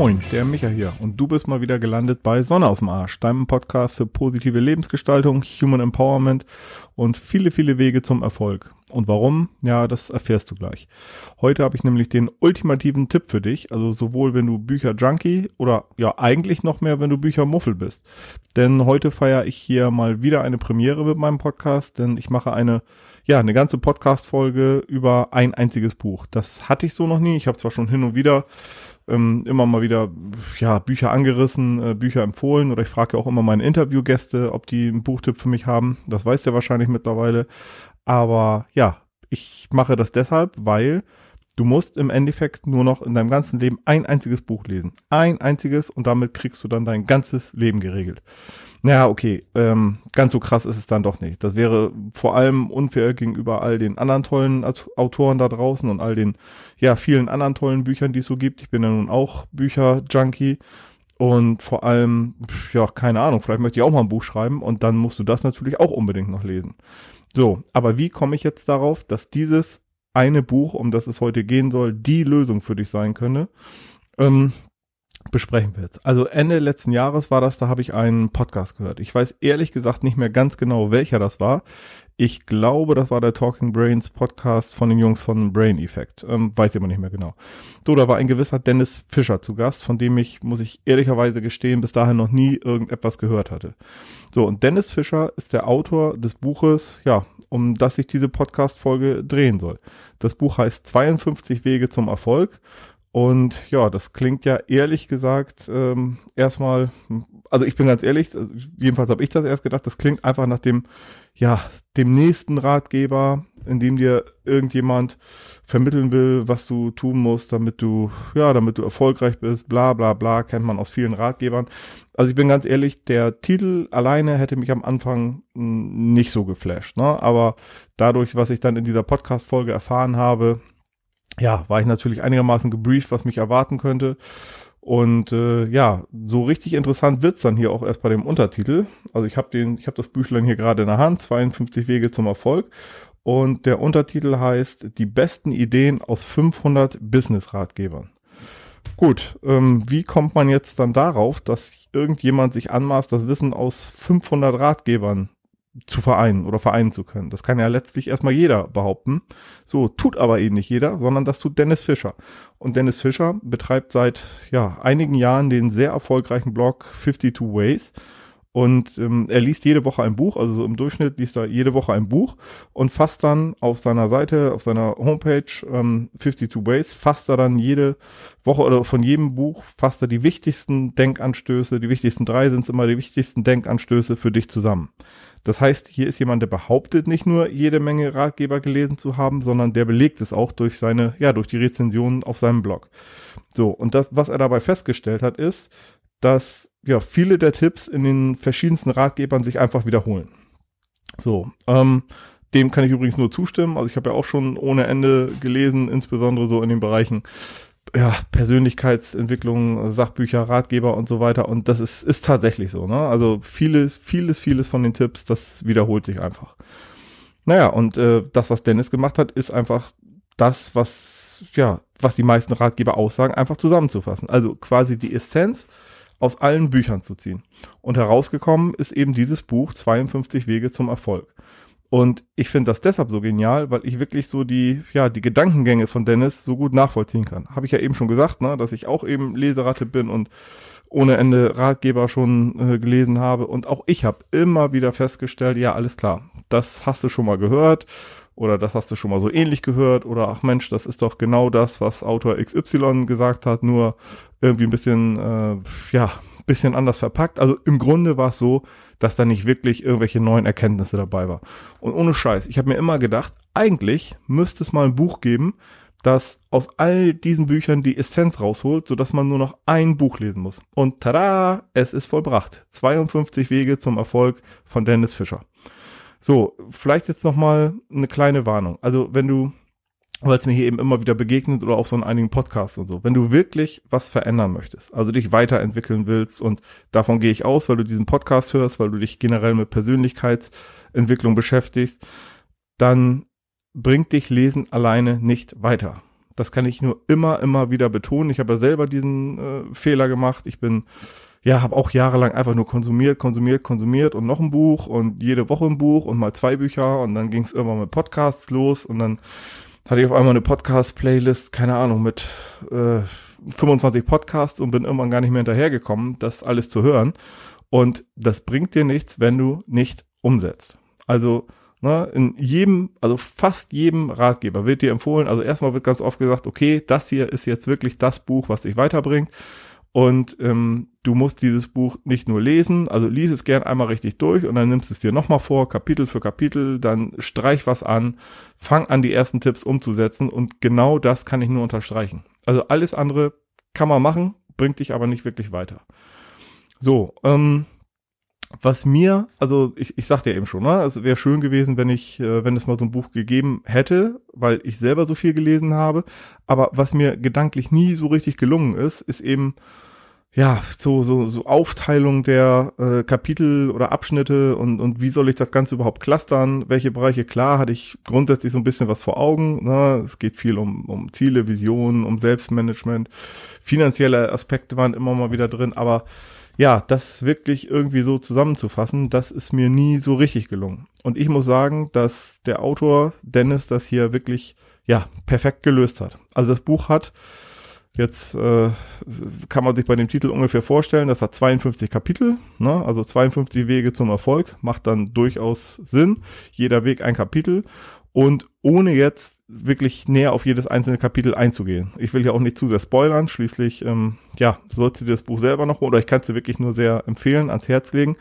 Moin, der Micha hier und du bist mal wieder gelandet bei Sonne aus dem Arsch, deinem Podcast für positive Lebensgestaltung, Human Empowerment und viele, viele Wege zum Erfolg. Und warum? Ja, das erfährst du gleich. Heute habe ich nämlich den ultimativen Tipp für dich, also sowohl wenn du Bücher Junkie oder ja eigentlich noch mehr, wenn du Bücher Muffel bist. Denn heute feiere ich hier mal wieder eine Premiere mit meinem Podcast, denn ich mache eine ja, eine ganze Podcast-Folge über ein einziges Buch. Das hatte ich so noch nie. Ich habe zwar schon hin und wieder ähm, immer mal wieder ja Bücher angerissen, äh, Bücher empfohlen oder ich frage auch immer meine Interviewgäste, ob die einen Buchtipp für mich haben. Das weißt du ja wahrscheinlich mittlerweile. Aber ja, ich mache das deshalb, weil du musst im Endeffekt nur noch in deinem ganzen Leben ein einziges Buch lesen. Ein einziges und damit kriegst du dann dein ganzes Leben geregelt. Naja, okay, ähm, ganz so krass ist es dann doch nicht. Das wäre vor allem unfair gegenüber all den anderen tollen Autoren da draußen und all den, ja, vielen anderen tollen Büchern, die es so gibt. Ich bin ja nun auch Bücher-Junkie und vor allem, ja, keine Ahnung, vielleicht möchte ich auch mal ein Buch schreiben und dann musst du das natürlich auch unbedingt noch lesen. So, aber wie komme ich jetzt darauf, dass dieses eine Buch, um das es heute gehen soll, die Lösung für dich sein könne? Ähm, besprechen wir jetzt. Also Ende letzten Jahres war das, da habe ich einen Podcast gehört. Ich weiß ehrlich gesagt nicht mehr ganz genau, welcher das war. Ich glaube, das war der Talking Brains Podcast von den Jungs von Brain Effect. Ähm, weiß ich aber nicht mehr genau. So, da war ein gewisser Dennis Fischer zu Gast, von dem ich, muss ich ehrlicherweise gestehen, bis dahin noch nie irgendetwas gehört hatte. So, und Dennis Fischer ist der Autor des Buches, ja, um das sich diese Podcast-Folge drehen soll. Das Buch heißt 52 Wege zum Erfolg und ja, das klingt ja ehrlich gesagt ähm, erstmal, also ich bin ganz ehrlich, jedenfalls habe ich das erst gedacht, das klingt einfach nach dem, ja, dem nächsten Ratgeber, in dem dir irgendjemand vermitteln will, was du tun musst, damit du, ja, damit du erfolgreich bist, bla bla bla, kennt man aus vielen Ratgebern. Also ich bin ganz ehrlich, der Titel alleine hätte mich am Anfang hm, nicht so geflasht, ne? Aber dadurch, was ich dann in dieser Podcast-Folge erfahren habe, ja, war ich natürlich einigermaßen gebrieft, was mich erwarten könnte. Und äh, ja, so richtig interessant wird's dann hier auch erst bei dem Untertitel. Also ich habe den, ich habe das Büchlein hier gerade in der Hand, 52 Wege zum Erfolg. Und der Untertitel heißt Die besten Ideen aus 500 Business-Ratgebern. Gut, ähm, wie kommt man jetzt dann darauf, dass irgendjemand sich anmaßt, das Wissen aus 500 Ratgebern zu vereinen oder vereinen zu können. Das kann ja letztlich erstmal jeder behaupten. So, tut aber eben nicht jeder, sondern das tut Dennis Fischer. Und Dennis Fischer betreibt seit ja, einigen Jahren den sehr erfolgreichen Blog 52 Ways. Und ähm, er liest jede Woche ein Buch, also so im Durchschnitt liest er jede Woche ein Buch und fasst dann auf seiner Seite, auf seiner Homepage ähm, 52 Ways, fasst er dann jede Woche oder von jedem Buch fasst er die wichtigsten Denkanstöße, die wichtigsten drei sind es immer die wichtigsten Denkanstöße für dich zusammen. Das heißt, hier ist jemand, der behauptet nicht nur jede Menge Ratgeber gelesen zu haben, sondern der belegt es auch durch seine, ja, durch die Rezensionen auf seinem Blog. So, und das, was er dabei festgestellt hat, ist, dass ja viele der Tipps in den verschiedensten Ratgebern sich einfach wiederholen. So, ähm, dem kann ich übrigens nur zustimmen. Also ich habe ja auch schon ohne Ende gelesen, insbesondere so in den Bereichen ja, Persönlichkeitsentwicklung, Sachbücher, Ratgeber und so weiter. Und das ist, ist tatsächlich so. Ne? Also vieles, vieles, vieles von den Tipps, das wiederholt sich einfach. Naja, und äh, das, was Dennis gemacht hat, ist einfach das, was, ja, was die meisten Ratgeber aussagen, einfach zusammenzufassen. Also quasi die Essenz aus allen Büchern zu ziehen. Und herausgekommen ist eben dieses Buch 52 Wege zum Erfolg. Und ich finde das deshalb so genial, weil ich wirklich so die, ja, die Gedankengänge von Dennis so gut nachvollziehen kann. Habe ich ja eben schon gesagt, ne, dass ich auch eben Leseratte bin und ohne Ende Ratgeber schon äh, gelesen habe. Und auch ich habe immer wieder festgestellt, ja, alles klar, das hast du schon mal gehört oder das hast du schon mal so ähnlich gehört oder ach Mensch, das ist doch genau das, was Autor XY gesagt hat, nur irgendwie ein bisschen, äh, ja, bisschen anders verpackt. Also im Grunde war es so, dass da nicht wirklich irgendwelche neuen Erkenntnisse dabei war. Und ohne Scheiß, ich habe mir immer gedacht, eigentlich müsste es mal ein Buch geben, das aus all diesen Büchern die Essenz rausholt, sodass man nur noch ein Buch lesen muss. Und tada, es ist vollbracht. 52 Wege zum Erfolg von Dennis Fischer. So, vielleicht jetzt noch mal eine kleine Warnung. Also, wenn du weil es mir hier eben immer wieder begegnet oder auch so in einigen Podcasts und so. Wenn du wirklich was verändern möchtest, also dich weiterentwickeln willst und davon gehe ich aus, weil du diesen Podcast hörst, weil du dich generell mit Persönlichkeitsentwicklung beschäftigst, dann bringt dich Lesen alleine nicht weiter. Das kann ich nur immer, immer wieder betonen. Ich habe ja selber diesen äh, Fehler gemacht. Ich bin ja, habe auch jahrelang einfach nur konsumiert, konsumiert, konsumiert und noch ein Buch und jede Woche ein Buch und mal zwei Bücher und dann ging es irgendwann mit Podcasts los und dann hatte ich auf einmal eine Podcast-Playlist, keine Ahnung, mit äh, 25 Podcasts und bin irgendwann gar nicht mehr hinterhergekommen, das alles zu hören. Und das bringt dir nichts, wenn du nicht umsetzt. Also Ne, in jedem, also fast jedem Ratgeber wird dir empfohlen, also erstmal wird ganz oft gesagt, okay, das hier ist jetzt wirklich das Buch, was dich weiterbringt. Und ähm, du musst dieses Buch nicht nur lesen, also lies es gern einmal richtig durch und dann nimmst es dir nochmal vor, Kapitel für Kapitel, dann streich was an, fang an, die ersten Tipps umzusetzen und genau das kann ich nur unterstreichen. Also alles andere kann man machen, bringt dich aber nicht wirklich weiter. So, ähm, was mir, also ich, ich sagte ja eben schon, ne, also wäre schön gewesen, wenn ich, äh, wenn es mal so ein Buch gegeben hätte, weil ich selber so viel gelesen habe. Aber was mir gedanklich nie so richtig gelungen ist, ist eben ja so so so Aufteilung der äh, Kapitel oder Abschnitte und und wie soll ich das Ganze überhaupt clustern? Welche Bereiche? Klar, hatte ich grundsätzlich so ein bisschen was vor Augen. Ne? Es geht viel um um Ziele, Visionen, um Selbstmanagement, finanzielle Aspekte waren immer mal wieder drin, aber ja, das wirklich irgendwie so zusammenzufassen, das ist mir nie so richtig gelungen. Und ich muss sagen, dass der Autor Dennis das hier wirklich, ja, perfekt gelöst hat. Also das Buch hat, jetzt äh, kann man sich bei dem Titel ungefähr vorstellen, das hat 52 Kapitel, ne? also 52 Wege zum Erfolg, macht dann durchaus Sinn. Jeder Weg ein Kapitel und ohne jetzt wirklich näher auf jedes einzelne Kapitel einzugehen. Ich will ja auch nicht zu sehr spoilern, schließlich, ähm, ja, sollst du dir das Buch selber noch, oder ich kann es dir wirklich nur sehr empfehlen, ans Herz legen.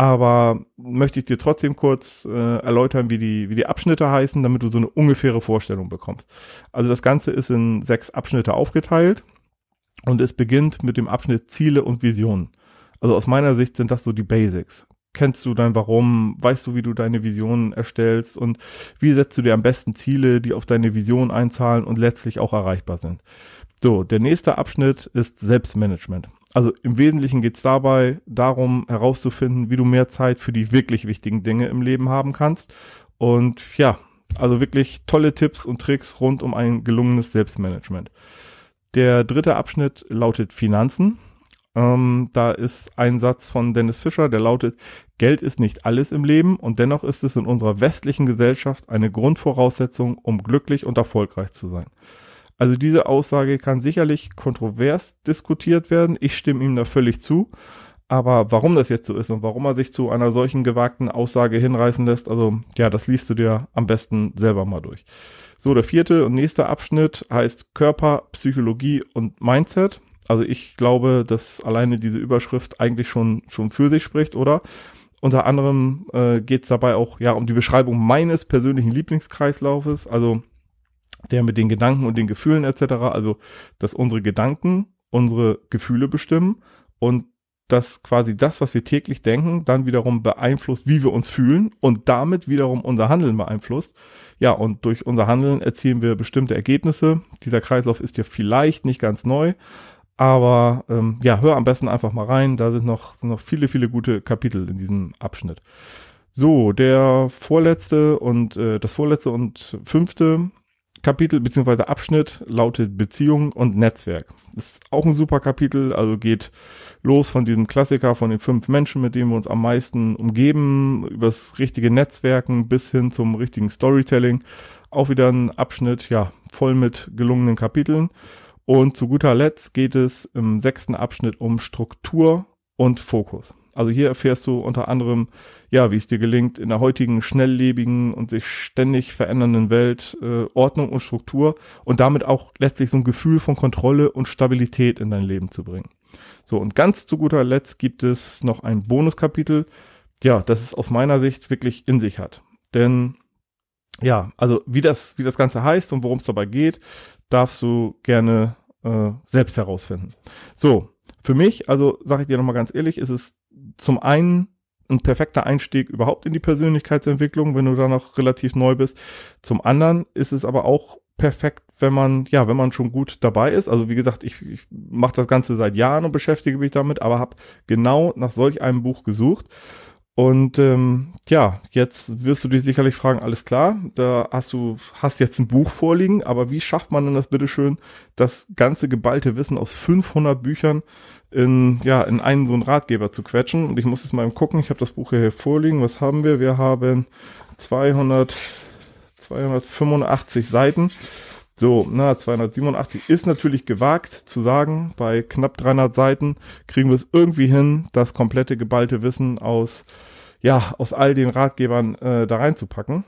Aber möchte ich dir trotzdem kurz äh, erläutern, wie die, wie die Abschnitte heißen, damit du so eine ungefähre Vorstellung bekommst. Also das Ganze ist in sechs Abschnitte aufgeteilt und es beginnt mit dem Abschnitt Ziele und Visionen. Also aus meiner Sicht sind das so die Basics kennst du dein Warum, weißt du, wie du deine Visionen erstellst und wie setzt du dir am besten Ziele, die auf deine Vision einzahlen und letztlich auch erreichbar sind. So, der nächste Abschnitt ist Selbstmanagement. Also im Wesentlichen geht es dabei darum herauszufinden, wie du mehr Zeit für die wirklich wichtigen Dinge im Leben haben kannst. Und ja, also wirklich tolle Tipps und Tricks rund um ein gelungenes Selbstmanagement. Der dritte Abschnitt lautet Finanzen. Ähm, da ist ein Satz von Dennis Fischer, der lautet, Geld ist nicht alles im Leben und dennoch ist es in unserer westlichen Gesellschaft eine Grundvoraussetzung, um glücklich und erfolgreich zu sein. Also diese Aussage kann sicherlich kontrovers diskutiert werden. Ich stimme ihm da völlig zu. Aber warum das jetzt so ist und warum er sich zu einer solchen gewagten Aussage hinreißen lässt, also ja, das liest du dir am besten selber mal durch. So, der vierte und nächste Abschnitt heißt Körper, Psychologie und Mindset. Also ich glaube, dass alleine diese Überschrift eigentlich schon, schon für sich spricht, oder? Unter anderem äh, geht es dabei auch ja um die Beschreibung meines persönlichen Lieblingskreislaufes, also der mit den Gedanken und den Gefühlen etc. Also, dass unsere Gedanken unsere Gefühle bestimmen und dass quasi das, was wir täglich denken, dann wiederum beeinflusst, wie wir uns fühlen und damit wiederum unser Handeln beeinflusst. Ja, und durch unser Handeln erzielen wir bestimmte Ergebnisse. Dieser Kreislauf ist ja vielleicht nicht ganz neu, aber ähm, ja, hör am besten einfach mal rein. Da sind noch, sind noch viele, viele gute Kapitel in diesem Abschnitt. So, der vorletzte und äh, das vorletzte und fünfte Kapitel beziehungsweise Abschnitt lautet Beziehung und Netzwerk. Ist auch ein super Kapitel, also geht los von diesem Klassiker von den fünf Menschen, mit denen wir uns am meisten umgeben, übers richtige Netzwerken bis hin zum richtigen Storytelling. Auch wieder ein Abschnitt, ja, voll mit gelungenen Kapiteln. Und zu guter Letzt geht es im sechsten Abschnitt um Struktur und Fokus. Also hier erfährst du unter anderem, ja, wie es dir gelingt, in der heutigen schnelllebigen und sich ständig verändernden Welt äh, Ordnung und Struktur und damit auch letztlich so ein Gefühl von Kontrolle und Stabilität in dein Leben zu bringen. So, und ganz zu guter Letzt gibt es noch ein Bonuskapitel, ja, das es aus meiner Sicht wirklich in sich hat. Denn ja, also wie das, wie das Ganze heißt und worum es dabei geht, darfst du gerne äh, selbst herausfinden. So, für mich, also sage ich dir nochmal ganz ehrlich, ist es zum einen ein perfekter Einstieg überhaupt in die Persönlichkeitsentwicklung, wenn du da noch relativ neu bist. Zum anderen ist es aber auch perfekt, wenn man, ja, wenn man schon gut dabei ist. Also wie gesagt, ich, ich mache das Ganze seit Jahren und beschäftige mich damit, aber habe genau nach solch einem Buch gesucht. Und ähm, ja, jetzt wirst du dich sicherlich fragen, alles klar, da hast du, hast jetzt ein Buch vorliegen, aber wie schafft man denn das bitteschön, das ganze geballte Wissen aus 500 Büchern in, ja, in einen so einen Ratgeber zu quetschen? Und ich muss jetzt mal gucken, ich habe das Buch hier vorliegen, was haben wir? Wir haben 200, 285 Seiten. So, na, 287 ist natürlich gewagt zu sagen. Bei knapp 300 Seiten kriegen wir es irgendwie hin, das komplette geballte Wissen aus, ja, aus all den Ratgebern äh, da reinzupacken.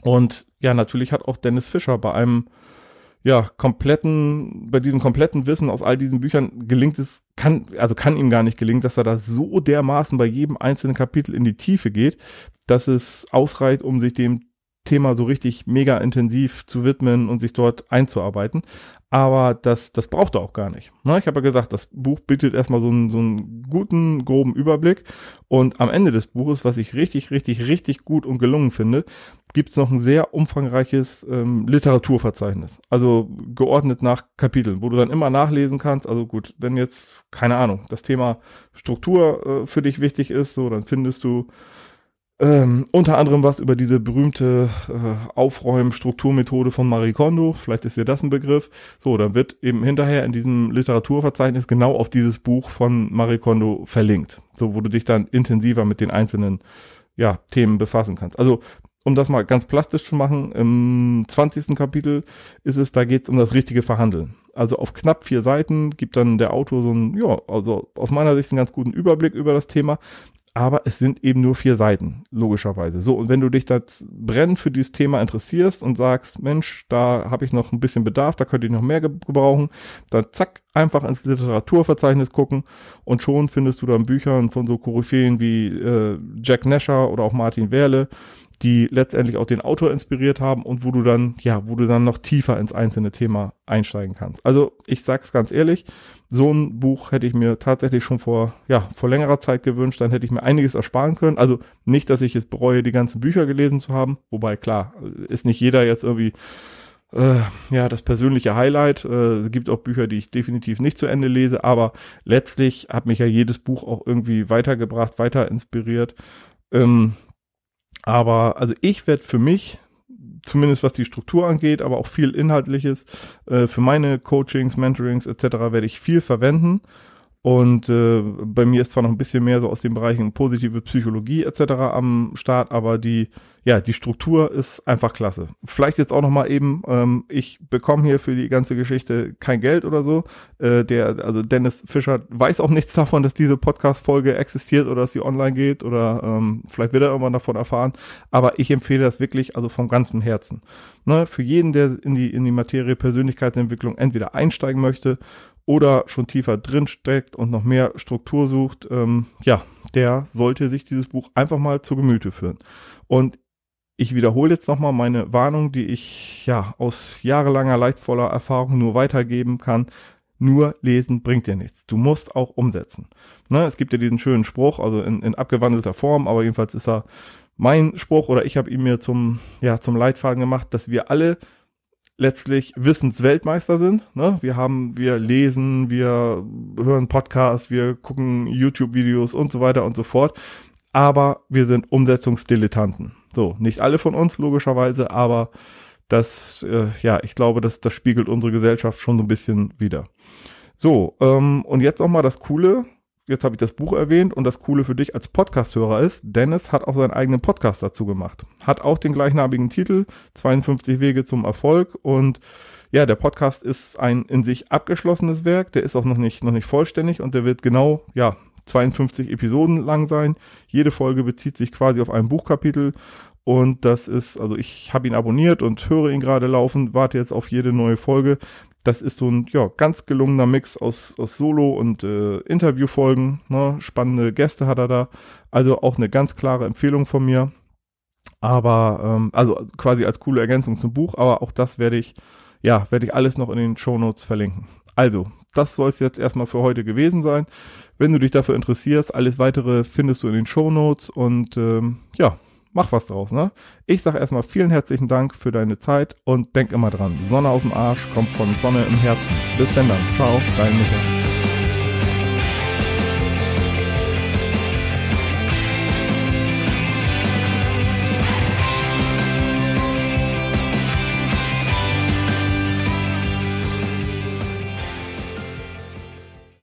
Und ja, natürlich hat auch Dennis Fischer bei einem, ja, kompletten, bei diesem kompletten Wissen aus all diesen Büchern gelingt es, kann, also kann ihm gar nicht gelingen, dass er da so dermaßen bei jedem einzelnen Kapitel in die Tiefe geht, dass es ausreicht, um sich dem Thema so richtig mega intensiv zu widmen und sich dort einzuarbeiten. Aber das, das braucht er auch gar nicht. Ne? Ich habe ja gesagt, das Buch bietet erstmal so einen, so einen guten, groben Überblick. Und am Ende des Buches, was ich richtig, richtig, richtig gut und gelungen finde, gibt es noch ein sehr umfangreiches ähm, Literaturverzeichnis. Also geordnet nach Kapiteln, wo du dann immer nachlesen kannst. Also gut, wenn jetzt, keine Ahnung, das Thema Struktur äh, für dich wichtig ist, so, dann findest du ähm, unter anderem was über diese berühmte äh, Aufräumen-Strukturmethode von Marie Kondo. Vielleicht ist dir das ein Begriff. So, dann wird eben hinterher in diesem Literaturverzeichnis genau auf dieses Buch von Marie Kondo verlinkt. So, wo du dich dann intensiver mit den einzelnen ja, Themen befassen kannst. Also, um das mal ganz plastisch zu machen, im 20. Kapitel ist es, da geht es um das richtige Verhandeln. Also auf knapp vier Seiten gibt dann der Autor so ein, ja, also aus meiner Sicht einen ganz guten Überblick über das Thema aber es sind eben nur vier Seiten, logischerweise. So, und wenn du dich das brennend für dieses Thema interessierst und sagst, Mensch, da habe ich noch ein bisschen Bedarf, da könnte ich noch mehr gebrauchen, dann zack, einfach ins Literaturverzeichnis gucken und schon findest du dann Bücher von so Koryphäen wie äh, Jack Nasher oder auch Martin Werle, die letztendlich auch den Autor inspiriert haben und wo du dann, ja, wo du dann noch tiefer ins einzelne Thema einsteigen kannst. Also ich sag's ganz ehrlich, so ein Buch hätte ich mir tatsächlich schon vor, ja, vor längerer Zeit gewünscht, dann hätte ich mir einiges ersparen können. Also nicht, dass ich es bereue, die ganzen Bücher gelesen zu haben, wobei klar, ist nicht jeder jetzt irgendwie äh, ja, das persönliche Highlight. Äh, es gibt auch Bücher, die ich definitiv nicht zu Ende lese, aber letztlich hat mich ja jedes Buch auch irgendwie weitergebracht, weiter inspiriert. Ähm, aber also ich werde für mich, zumindest was die Struktur angeht, aber auch viel Inhaltliches, äh, für meine Coachings, Mentorings etc. werde ich viel verwenden. Und äh, bei mir ist zwar noch ein bisschen mehr so aus den Bereichen positive Psychologie etc. am Start, aber die ja die Struktur ist einfach klasse. Vielleicht jetzt auch noch mal eben, ähm, ich bekomme hier für die ganze Geschichte kein Geld oder so. Äh, der also Dennis Fischer weiß auch nichts davon, dass diese Podcast-Folge existiert oder dass sie online geht oder ähm, vielleicht wird er irgendwann davon erfahren. Aber ich empfehle das wirklich also vom ganzen Herzen. Ne, für jeden, der in die in die Materie Persönlichkeitsentwicklung entweder einsteigen möchte oder schon tiefer drin steckt und noch mehr Struktur sucht, ähm, ja, der sollte sich dieses Buch einfach mal zu Gemüte führen. Und ich wiederhole jetzt nochmal meine Warnung, die ich ja aus jahrelanger leidvoller Erfahrung nur weitergeben kann. Nur lesen bringt dir nichts. Du musst auch umsetzen. Ne, es gibt ja diesen schönen Spruch, also in, in abgewandelter Form, aber jedenfalls ist er mein Spruch oder ich habe ihn mir zum, ja, zum Leitfaden gemacht, dass wir alle letztlich Wissensweltmeister sind. Ne? Wir haben, wir lesen, wir hören Podcasts, wir gucken YouTube-Videos und so weiter und so fort. Aber wir sind Umsetzungsdilettanten. So, nicht alle von uns logischerweise, aber das, äh, ja, ich glaube, das, das spiegelt unsere Gesellschaft schon so ein bisschen wieder. So, ähm, und jetzt auch mal das Coole, jetzt habe ich das Buch erwähnt und das Coole für dich als Podcast-Hörer ist, Dennis hat auch seinen eigenen Podcast dazu gemacht. Hat auch den gleichnamigen Titel, 52 Wege zum Erfolg und ja, der Podcast ist ein in sich abgeschlossenes Werk, der ist auch noch nicht, noch nicht vollständig und der wird genau, ja, 52 Episoden lang sein. Jede Folge bezieht sich quasi auf ein Buchkapitel und das ist, also ich habe ihn abonniert und höre ihn gerade laufen, warte jetzt auf jede neue Folge. Das ist so ein ja, ganz gelungener Mix aus, aus Solo- und äh, Interviewfolgen. Ne? Spannende Gäste hat er da. Also auch eine ganz klare Empfehlung von mir. Aber, ähm, also quasi als coole Ergänzung zum Buch, aber auch das werde ich, ja, werde ich alles noch in den Show Notes verlinken. Also, das soll es jetzt erstmal für heute gewesen sein. Wenn du dich dafür interessierst, alles weitere findest du in den Show Notes und ähm, ja, mach was draus, ne? Ich sag erstmal vielen herzlichen Dank für deine Zeit und denk immer dran, Sonne aus dem Arsch kommt von Sonne im Herzen. Bis dann dann. Ciao, dein Michael.